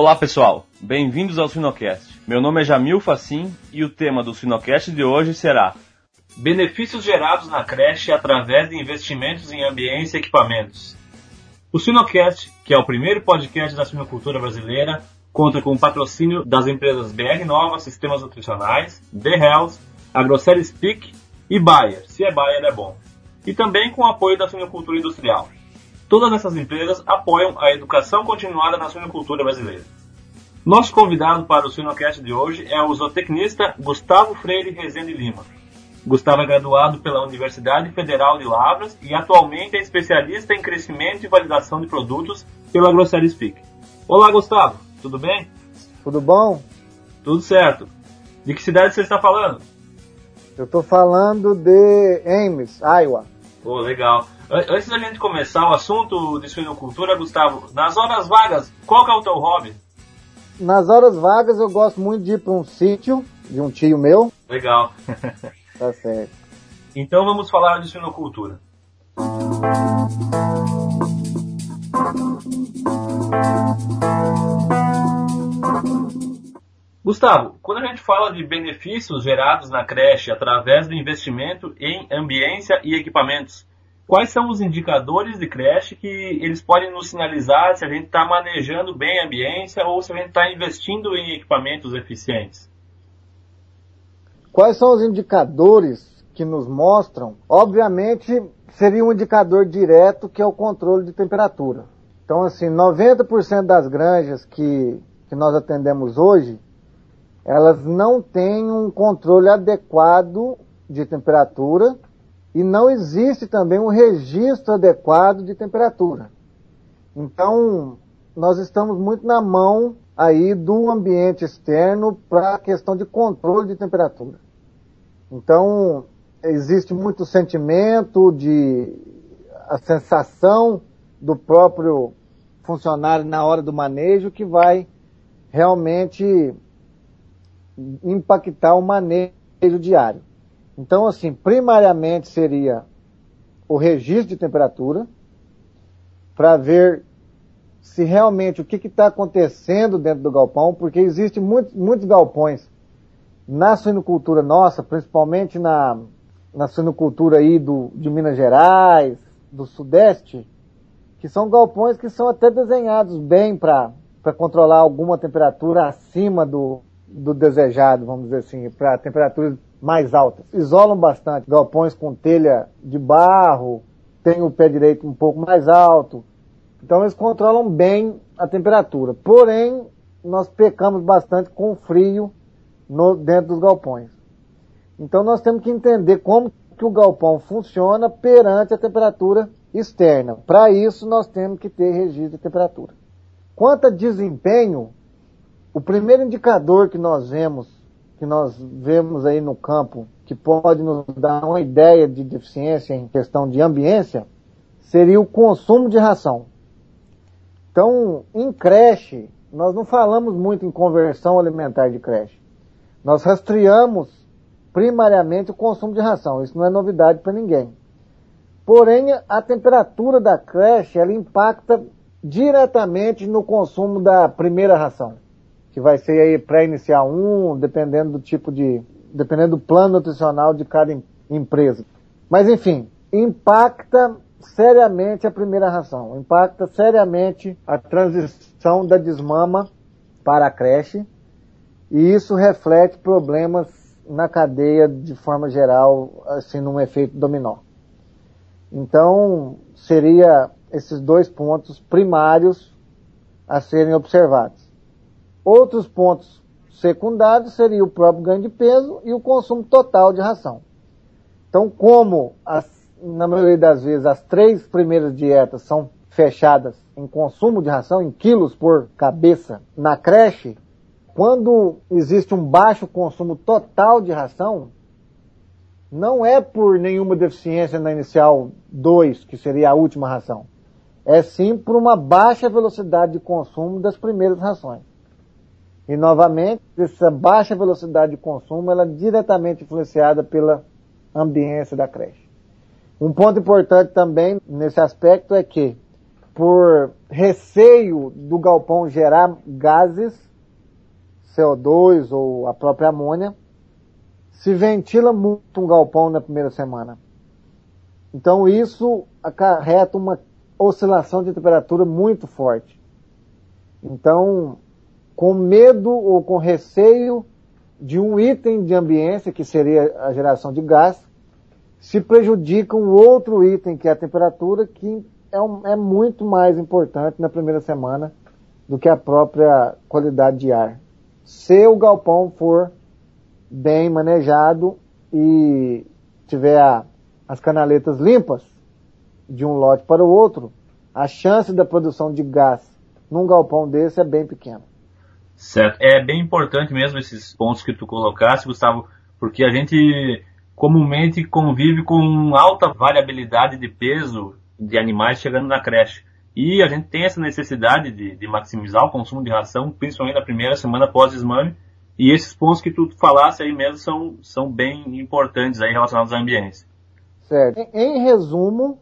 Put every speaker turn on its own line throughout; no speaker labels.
Olá pessoal, bem-vindos ao Sinocast. Meu nome é Jamil Facim e o tema do Sinocast de hoje será Benefícios gerados na creche através de investimentos em ambientes e equipamentos. O Sinocast, que é o primeiro podcast da suinocultura brasileira, conta com o patrocínio das empresas BR Nova Sistemas Nutricionais, The Health, AgroCell Speak e Bayer. Se é Bayer é bom. E também com o apoio da suinocultura industrial. Todas essas empresas apoiam a educação continuada na suinocultura brasileira. Nosso convidado para o Suinocast de hoje é o zootecnista Gustavo Freire Rezende Lima. Gustavo é graduado pela Universidade Federal de Lavras e atualmente é especialista em crescimento e validação de produtos pela Grosseria Speak. Olá, Gustavo, tudo bem?
Tudo bom?
Tudo certo. De que cidade você está falando?
Eu estou falando de Ames, Iowa.
Pô, legal. Antes da gente começar o assunto de suinocultura, Gustavo, nas horas vagas, qual que é o teu hobby?
Nas horas vagas eu gosto muito de ir para um sítio de um tio meu.
Legal.
tá certo.
Então vamos falar de suinocultura. Gustavo, quando a gente fala de benefícios gerados na creche através do investimento em ambiência e equipamentos, quais são os indicadores de creche que eles podem nos sinalizar se a gente está manejando bem a ambiência ou se a gente está investindo em equipamentos eficientes?
Quais são os indicadores que nos mostram? Obviamente, seria um indicador direto que é o controle de temperatura. Então, assim, 90% das granjas que, que nós atendemos hoje, elas não têm um controle adequado de temperatura e não existe também um registro adequado de temperatura. Então, nós estamos muito na mão aí do ambiente externo para a questão de controle de temperatura. Então, existe muito sentimento de a sensação do próprio funcionário na hora do manejo que vai realmente impactar o manejo diário. Então, assim, primariamente seria o registro de temperatura, para ver se realmente o que está acontecendo dentro do galpão, porque existem muitos, muitos galpões na suinocultura nossa, principalmente na, na suinocultura aí do, de Minas Gerais, do Sudeste, que são galpões que são até desenhados bem para controlar alguma temperatura acima do, do desejado, vamos dizer assim, para temperaturas mais altas. Isolam bastante galpões com telha de barro, tem o pé direito um pouco mais alto. Então eles controlam bem a temperatura. Porém, nós pecamos bastante com frio no, dentro dos galpões. Então nós temos que entender como que o galpão funciona perante a temperatura externa. Para isso nós temos que ter registro de temperatura. Quanto a desempenho, o primeiro indicador que nós vemos que nós vemos aí no campo que pode nos dar uma ideia de deficiência em questão de ambiência seria o consumo de ração. Então, em creche, nós não falamos muito em conversão alimentar de creche. Nós rastreamos primariamente o consumo de ração. Isso não é novidade para ninguém. Porém, a temperatura da creche ela impacta diretamente no consumo da primeira ração que vai ser aí pré-inicial 1, dependendo do tipo de, dependendo do plano nutricional de cada empresa. Mas enfim, impacta seriamente a primeira ração, impacta seriamente a transição da desmama para a creche, e isso reflete problemas na cadeia de forma geral, assim, num efeito dominó. Então, seria esses dois pontos primários a serem observados. Outros pontos secundários seriam o próprio ganho de peso e o consumo total de ração. Então, como as, na maioria das vezes as três primeiras dietas são fechadas em consumo de ração, em quilos por cabeça, na creche, quando existe um baixo consumo total de ração, não é por nenhuma deficiência na inicial 2, que seria a última ração. É sim por uma baixa velocidade de consumo das primeiras rações. E novamente, essa baixa velocidade de consumo ela é diretamente influenciada pela ambiência da creche. Um ponto importante também nesse aspecto é que, por receio do galpão gerar gases, CO2 ou a própria amônia, se ventila muito um galpão na primeira semana. Então isso acarreta uma oscilação de temperatura muito forte. Então, com medo ou com receio de um item de ambiência, que seria a geração de gás, se prejudica um outro item, que é a temperatura, que é, um, é muito mais importante na primeira semana do que a própria qualidade de ar. Se o galpão for bem manejado e tiver a, as canaletas limpas de um lote para o outro, a chance da produção de gás num galpão desse é bem pequena.
Certo. É bem importante mesmo esses pontos que tu colocaste, Gustavo, porque a gente comumente convive com alta variabilidade de peso de animais chegando na creche. E a gente tem essa necessidade de, de maximizar o consumo de ração, principalmente na primeira semana pós-desmame. E esses pontos que tu falasse aí mesmo são, são bem importantes aí relacionados à ambiência.
Certo. Em, em resumo,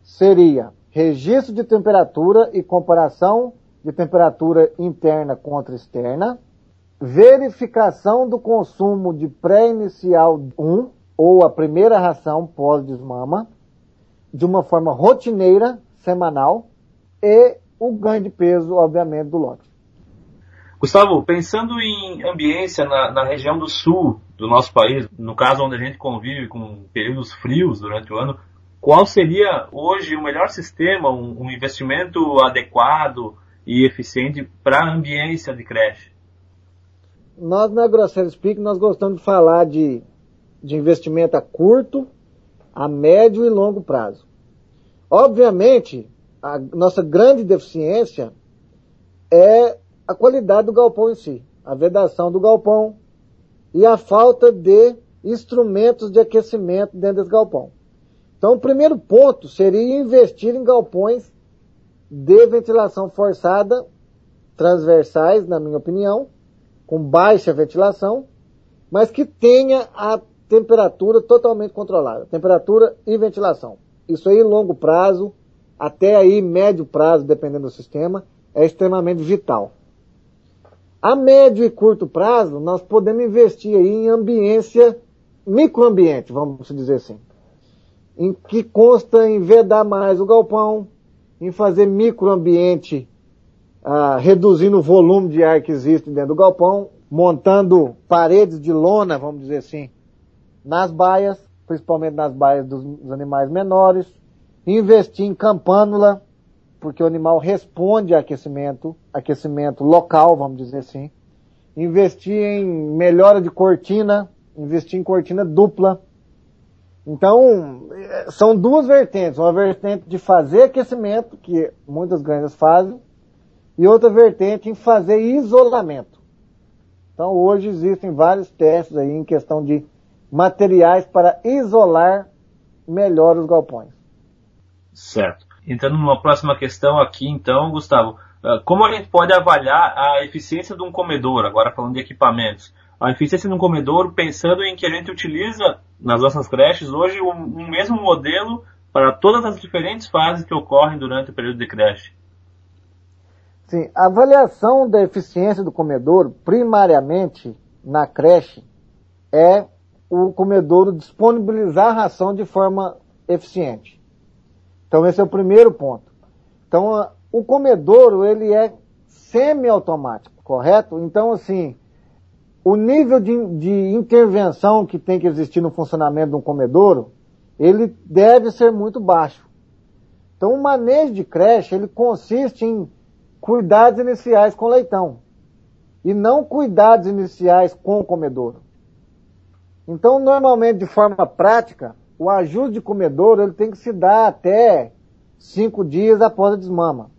seria registro de temperatura e comparação de temperatura interna contra externa, verificação do consumo de pré-inicial 1 ou a primeira ração pós-desmama, de uma forma rotineira, semanal, e o ganho de peso, obviamente, do lote.
Gustavo, pensando em ambiência na, na, região do sul do nosso país, no caso onde a gente convive com períodos frios durante o ano, qual seria hoje o melhor sistema, um, um investimento adequado e eficiente para a ambiência de creche?
Nós na Grosseiro Speak nós gostamos de falar de, de investimento a curto, a médio e longo prazo. Obviamente, a nossa grande deficiência é a qualidade do galpão em si, a vedação do galpão e a falta de instrumentos de aquecimento dentro desse galpão. Então, o primeiro ponto seria investir em galpões de ventilação forçada, transversais, na minha opinião, com baixa ventilação, mas que tenha a temperatura totalmente controlada, temperatura e ventilação. Isso aí, longo prazo, até aí médio prazo, dependendo do sistema, é extremamente vital. A médio e curto prazo, nós podemos investir aí em ambiência, microambiente, vamos dizer assim, em que consta em vedar mais o galpão, em fazer microambiente, ah, reduzindo o volume de ar que existe dentro do galpão, montando paredes de lona, vamos dizer assim, nas baias, principalmente nas baias dos, dos animais menores, investir em campânula, porque o animal responde a aquecimento, aquecimento local, vamos dizer assim, investir em melhora de cortina, investir em cortina dupla. Então, são duas vertentes, uma vertente de fazer aquecimento, que muitas granjas fazem, e outra vertente em fazer isolamento. Então, hoje existem vários testes aí em questão de materiais para isolar melhor os galpões.
Certo. Entrando numa próxima questão aqui, então, Gustavo, ah, como a gente pode avaliar a eficiência de um comedor, agora falando de equipamentos? A eficiência de um comedor pensando em que a gente utiliza nas nossas creches hoje o um mesmo modelo para todas as diferentes fases que ocorrem durante o período de creche.
Sim, a avaliação da eficiência do comedor, primariamente na creche, é o comedouro disponibilizar a ração de forma eficiente. Então esse é o primeiro ponto. Então o comedouro ele é semi-automático, correto? Então assim, o nível de, de intervenção que tem que existir no funcionamento de um comedouro, ele deve ser muito baixo. Então o manejo de creche ele consiste em cuidados iniciais com leitão e não cuidados iniciais com o comedouro. Então, normalmente, de forma prática, o ajuste de comedouro ele tem que se dar até cinco dias após a desmama.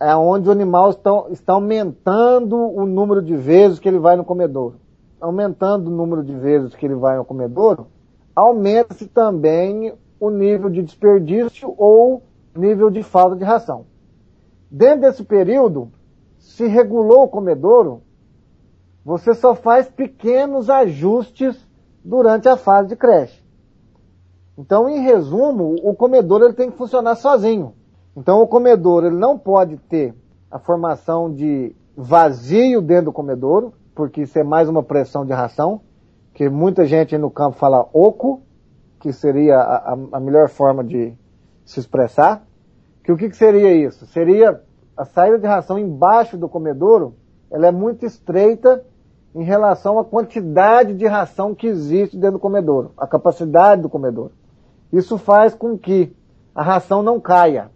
É onde o animal está, está aumentando o número de vezes que ele vai no comedouro. Aumentando o número de vezes que ele vai no comedouro, aumenta-se também o nível de desperdício ou nível de falta de ração. Dentro desse período, se regulou o comedouro, você só faz pequenos ajustes durante a fase de creche. Então, em resumo, o comedor ele tem que funcionar sozinho. Então o comedor ele não pode ter a formação de vazio dentro do comedouro, porque isso é mais uma pressão de ração, que muita gente no campo fala oco, que seria a, a melhor forma de se expressar. Que o que, que seria isso? Seria a saída de ração embaixo do comedouro, ela é muito estreita em relação à quantidade de ração que existe dentro do comedouro, a capacidade do comedouro. Isso faz com que a ração não caia,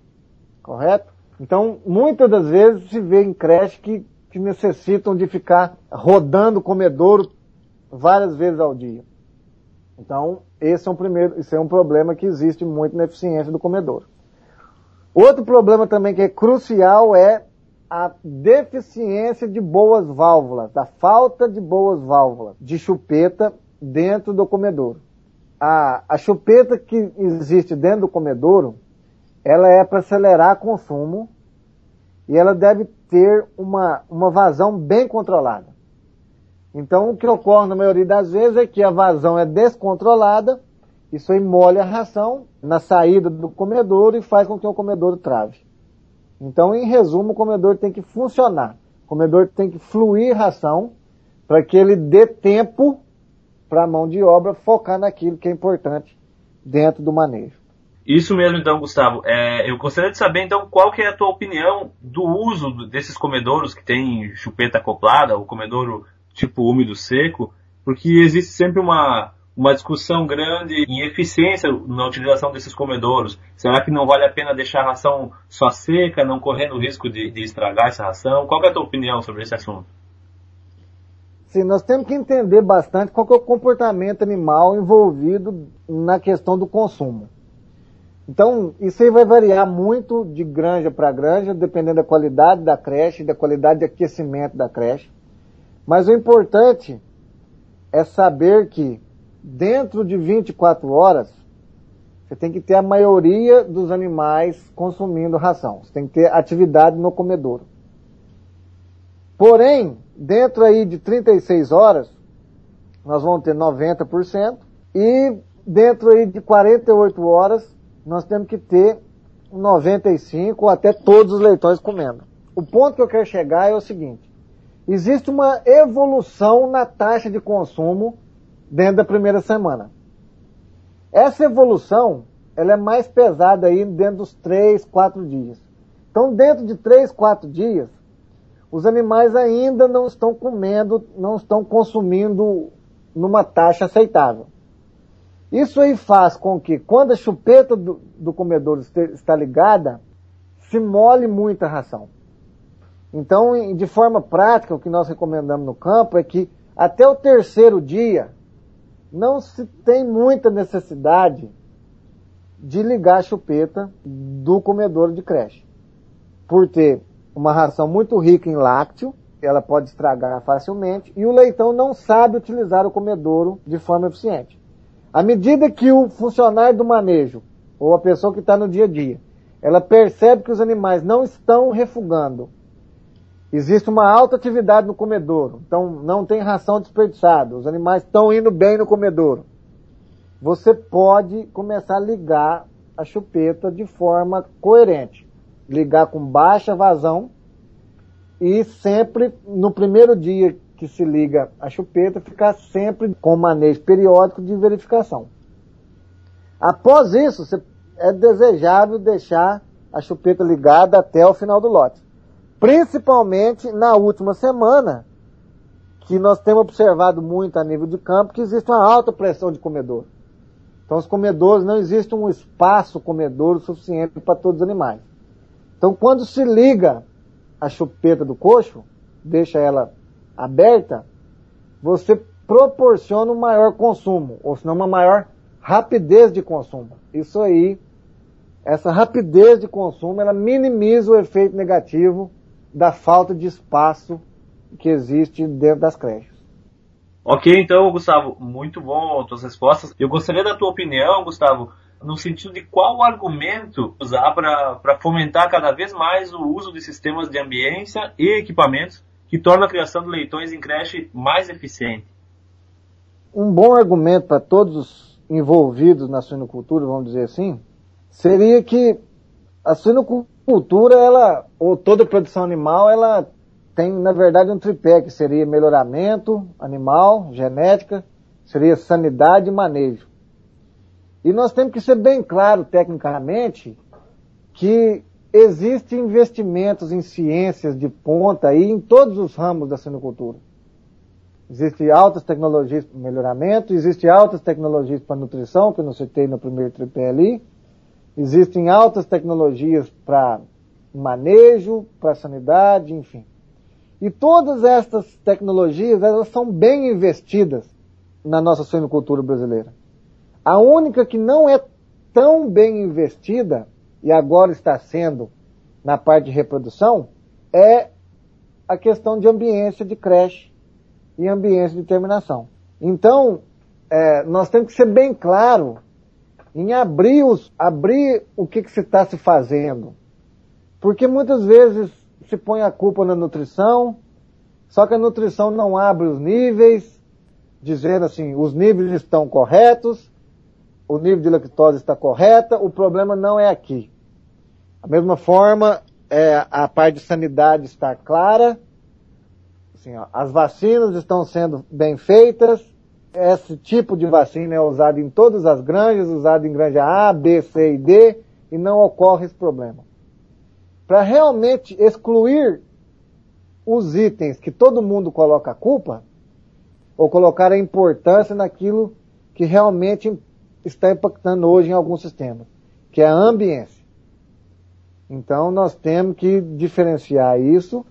correto? Então, muitas das vezes se vê em creche que, que necessitam de ficar rodando o comedouro várias vezes ao dia. Então, esse é um primeiro, esse é um problema que existe muito na eficiência do comedouro. Outro problema também que é crucial é a deficiência de boas válvulas, da falta de boas válvulas de chupeta dentro do comedouro. A, a chupeta que existe dentro do comedouro, ela é para acelerar consumo e ela deve ter uma, uma vazão bem controlada. Então, o que ocorre na maioria das vezes é que a vazão é descontrolada, isso aí molha a ração na saída do comedouro e faz com que o comedouro trave. Então, em resumo, o comedor tem que funcionar. O comedor tem que fluir ração para que ele dê tempo para a mão de obra focar naquilo que é importante dentro do manejo.
Isso mesmo, então, Gustavo. É, eu gostaria de saber, então, qual que é a tua opinião do uso desses comedouros que tem chupeta acoplada, o comedouro tipo úmido seco, porque existe sempre uma, uma discussão grande em eficiência na utilização desses comedouros. Será que não vale a pena deixar a ração só seca, não correndo o risco de, de estragar essa ração? Qual é a tua opinião sobre esse assunto?
Sim, nós temos que entender bastante qual é o comportamento animal envolvido na questão do consumo. Então, isso aí vai variar muito de granja para granja, dependendo da qualidade da creche, da qualidade de aquecimento da creche. Mas o importante é saber que dentro de 24 horas você tem que ter a maioria dos animais consumindo ração. Você tem que ter atividade no comedouro. Porém, dentro aí de 36 horas, nós vamos ter 90% e dentro aí de 48 horas, nós temos que ter 95 ou até todos os leitões comendo. O ponto que eu quero chegar é o seguinte: existe uma evolução na taxa de consumo dentro da primeira semana. Essa evolução, ela é mais pesada aí dentro dos 3, 4 dias. Então, dentro de 3, 4 dias, os animais ainda não estão comendo, não estão consumindo numa taxa aceitável. Isso aí faz com que, quando a chupeta do, do comedor está ligada, se mole muita ração. Então, de forma prática, o que nós recomendamos no campo é que até o terceiro dia não se tem muita necessidade de ligar a chupeta do comedor de creche. Por ter uma ração muito rica em lácteo, ela pode estragar facilmente, e o leitão não sabe utilizar o comedouro de forma eficiente. À medida que o funcionário do manejo, ou a pessoa que está no dia a dia, ela percebe que os animais não estão refugando Existe uma alta atividade no comedouro, então não tem ração desperdiçada, os animais estão indo bem no comedouro. Você pode começar a ligar a chupeta de forma coerente. Ligar com baixa vazão e sempre no primeiro dia que se liga a chupeta, ficar sempre com manejo periódico de verificação. Após isso, é desejável deixar a chupeta ligada até o final do lote. Principalmente na última semana, que nós temos observado muito a nível de campo que existe uma alta pressão de comedor. Então os comedores, não existe um espaço comedor suficiente para todos os animais. Então quando se liga a chupeta do coxo, deixa ela aberta, você proporciona um maior consumo, ou senão uma maior rapidez de consumo. Isso aí, essa rapidez de consumo, ela minimiza o efeito negativo da falta de espaço que existe dentro das creches.
Ok, então, Gustavo, muito bom as tuas respostas. Eu gostaria da tua opinião, Gustavo, no sentido de qual argumento usar para fomentar cada vez mais o uso de sistemas de ambiência e equipamentos que tornam a criação de leitões em creche mais eficiente.
Um bom argumento para todos os envolvidos na suinocultura, vamos dizer assim, seria que A suinocultura, ela, ou toda produção animal, ela tem, na verdade, um tripé, que seria melhoramento animal, genética, seria sanidade e manejo. E nós temos que ser bem claro, tecnicamente, que existem investimentos em ciências de ponta aí em todos os ramos da suinocultura. Existem altas tecnologias para melhoramento, existem altas tecnologias para nutrição, que eu não citei no primeiro tripé ali, existem altas tecnologias para manejo, para sanidade, enfim. E todas estas tecnologias, elas são bem investidas na nossa suinocultura brasileira. A única que não é tão bem investida, e agora está sendo na parte de reprodução, é a questão de ambiência de creche e ambiência de terminação. Então, é, nós temos que ser bem claro em abrir, os, abrir o que, que se está se fazendo. Porque muitas vezes se põe a culpa na nutrição, só que a nutrição não abre os níveis, dizendo assim, os níveis estão corretos, o nível de lactose está correta, o problema não é aqui. Da mesma forma, é, a parte de sanidade está clara, assim, ó, as vacinas estão sendo bem feitas, esse tipo de vacina é usado em todas as granjas, usado em granja A, B, C e D, e não ocorre esse problema. Para realmente excluir os itens que todo mundo coloca a culpa, ou colocar a importância naquilo que realmente está impactando hoje em alguns sistemas, que é a ambiência. Então nós temos que diferenciar isso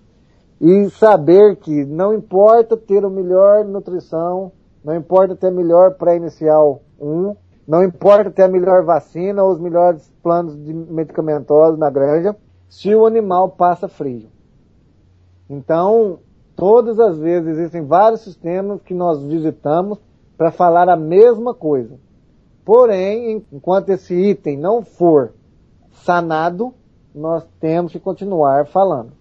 e saber que não importa ter a melhor nutrição, não importa ter melhor pré-inicial 1, não importa ter a melhor vacina ou os melhores planos medicamentosos na granja, se o animal passa frio. Então, todas as vezes existem vários sistemas que nós visitamos para falar a mesma coisa. Porém, enquanto esse item não for sanado, nós temos que continuar falando.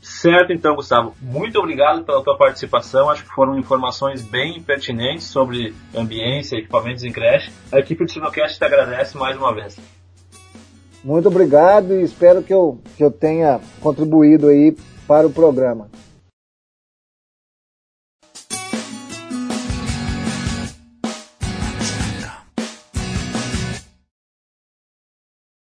Certo, então, Gustavo. Muito obrigado pela tua participação. Acho que foram informações bem pertinentes sobre ambiência, equipamentos em creche. A equipe do Sinocast te agradece mais uma vez.
Muito obrigado e espero que eu, que eu tenha contribuído aí para o programa.